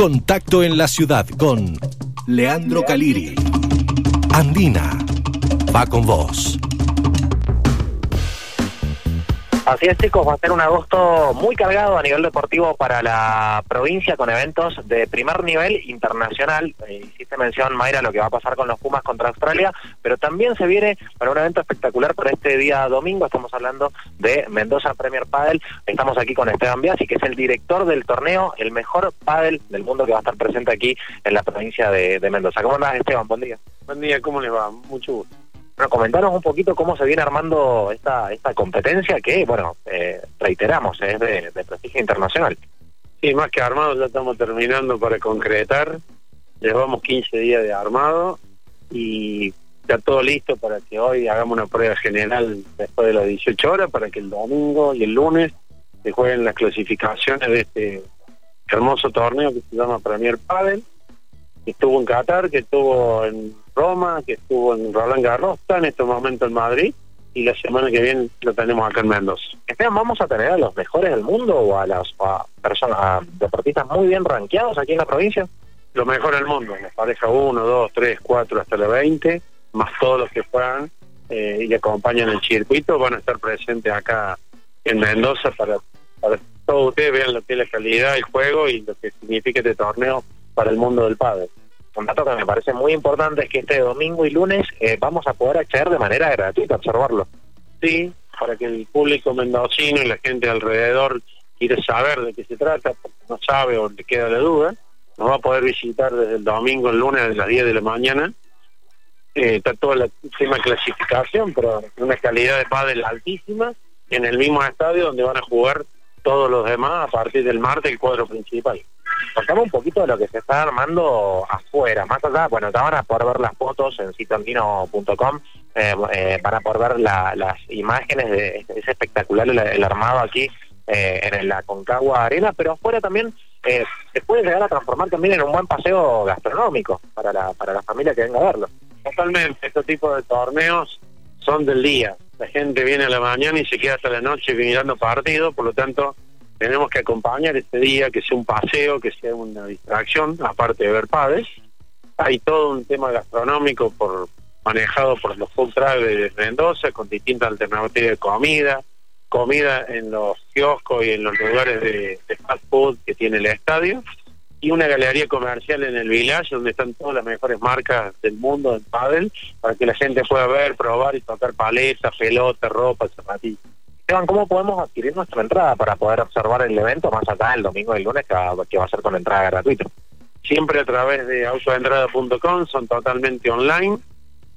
Contacto en la ciudad con Leandro Caliri. Andina va con vos. Así es, chicos, va a ser un agosto muy cargado a nivel deportivo para la provincia con eventos de primer nivel internacional. Eh, hiciste mención, Mayra, lo que va a pasar con los Pumas contra Australia, pero también se viene para un evento espectacular para este día domingo. Estamos hablando de Mendoza Premier Padel. Estamos aquí con Esteban Biasi, que es el director del torneo, el mejor padel del mundo que va a estar presente aquí en la provincia de, de Mendoza. ¿Cómo andás, Esteban? Buen día. Buen día, ¿cómo les va? Mucho gusto. Bueno, comentaros un poquito cómo se viene armando esta esta competencia que, bueno, eh, reiteramos, es de, prestigio internacional. Sí, más que armado, ya estamos terminando para concretar. Llevamos 15 días de armado y ya todo listo para que hoy hagamos una prueba general después de las 18 horas para que el domingo y el lunes se jueguen las clasificaciones de este hermoso torneo que se llama Premier Padel que estuvo en Qatar, que estuvo en Roma, que estuvo en Roland Garros, está en este momento en Madrid y la semana que viene lo tenemos acá en Mendoza. Esteban, ¿vamos a tener a los mejores del mundo o a las a personas, a deportistas muy bien rankeados aquí en la provincia? Lo mejor del mundo, la pareja 1, 2, 3, 4 hasta la 20, más todos los que fueran eh, y acompañan el circuito, van a estar presentes acá en Mendoza para, para que todos ustedes vean lo que es la calidad del juego y lo que significa este torneo para el mundo del padre. Un que me parece muy importante es que este domingo y lunes eh, vamos a poder acceder de manera gratuita observarlo. Sí, para que el público mendocino y la gente alrededor quiera saber de qué se trata, porque no sabe o le queda la duda, nos va a poder visitar desde el domingo al lunes a las 10 de la mañana. Eh, está el tema de clasificación, pero una calidad de pádel altísima en el mismo estadio donde van a jugar todos los demás a partir del martes el cuadro principal contame un poquito de lo que se está armando afuera, más allá, bueno, te van a poder ver las fotos en sitoandino.com, eh, eh, van a poder ver la, las imágenes de es espectacular el, armado aquí eh, en la Concagua Arena, pero afuera también eh, se puede llegar a transformar también en un buen paseo gastronómico para la, para la familia que venga a verlo. Totalmente, estos tipos de torneos son del día, la gente viene a la mañana y se queda hasta la noche mirando partidos, por lo tanto tenemos que acompañar este día, que sea un paseo, que sea una distracción, aparte de ver padres. Hay todo un tema gastronómico por manejado por los food de Mendoza, con distintas alternativas de comida, comida en los kioscos y en los lugares de, fast food que tiene el estadio, y una galería comercial en el village donde están todas las mejores marcas del mundo del pádel, para que la gente pueda ver, probar y tocar paletas, pelotas, ropa, zapatillas. Esteban, ¿cómo podemos adquirir nuestra entrada para poder observar el evento más allá del domingo y el lunes que va, que va a ser con entrada gratuita? Siempre a través de autoentrada.com, son totalmente online.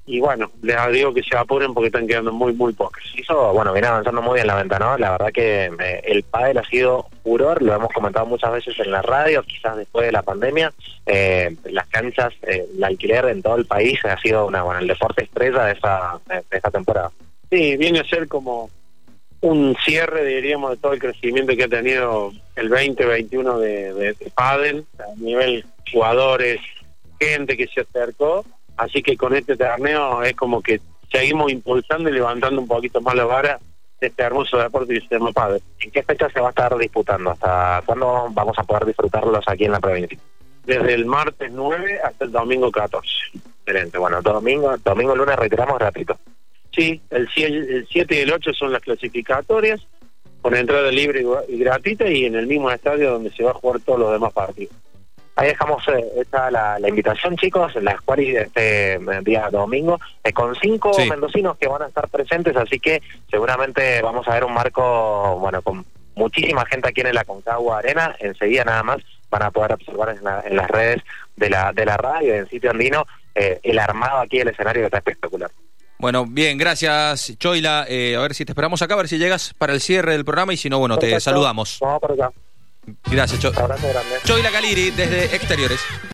Y bueno, les digo que se apuren porque están quedando muy, muy pocas. Eso, bueno, viene avanzando muy bien la venta, ¿no? La verdad que eh, el pádel ha sido furor, lo hemos comentado muchas veces en la radio, quizás después de la pandemia. Eh, las canchas, eh, el alquiler en todo el país ha sido una, bueno, el deporte estrella de esta, de esta temporada. Sí, viene a ser como un cierre, diríamos, de todo el crecimiento que ha tenido el 2021 de, de, de Padel, a nivel jugadores, gente que se acercó, así que con este torneo es como que seguimos impulsando y levantando un poquito más la vara de este hermoso deporte que se llama Padel. ¿En qué fecha se va a estar disputando? ¿Hasta cuándo vamos a poder disfrutarlos aquí en la provincia? Desde el martes 9 hasta el domingo 14. Excelente, bueno, domingo, domingo lunes retiramos gratuito. Sí, el 7 y el 8 son las clasificatorias, con entrada libre y gratuita y en el mismo estadio donde se va a jugar todos los demás partidos. Ahí dejamos eh, esta la, la, invitación, chicos, en la escuela este día domingo, eh, con cinco sí. mendocinos que van a estar presentes, así que seguramente vamos a ver un marco, bueno, con muchísima gente aquí en la Concagua Arena, enseguida nada más van a poder observar en, la, en las redes de la, de la radio, en sitio andino, eh, el armado aquí del escenario que está espectacular. Bueno, bien, gracias Choila. Eh, a ver si te esperamos acá, a ver si llegas para el cierre del programa y si no, bueno, Perfecto. te saludamos. Vamos por acá. Gracias, Cho. Choila Caliri desde Exteriores.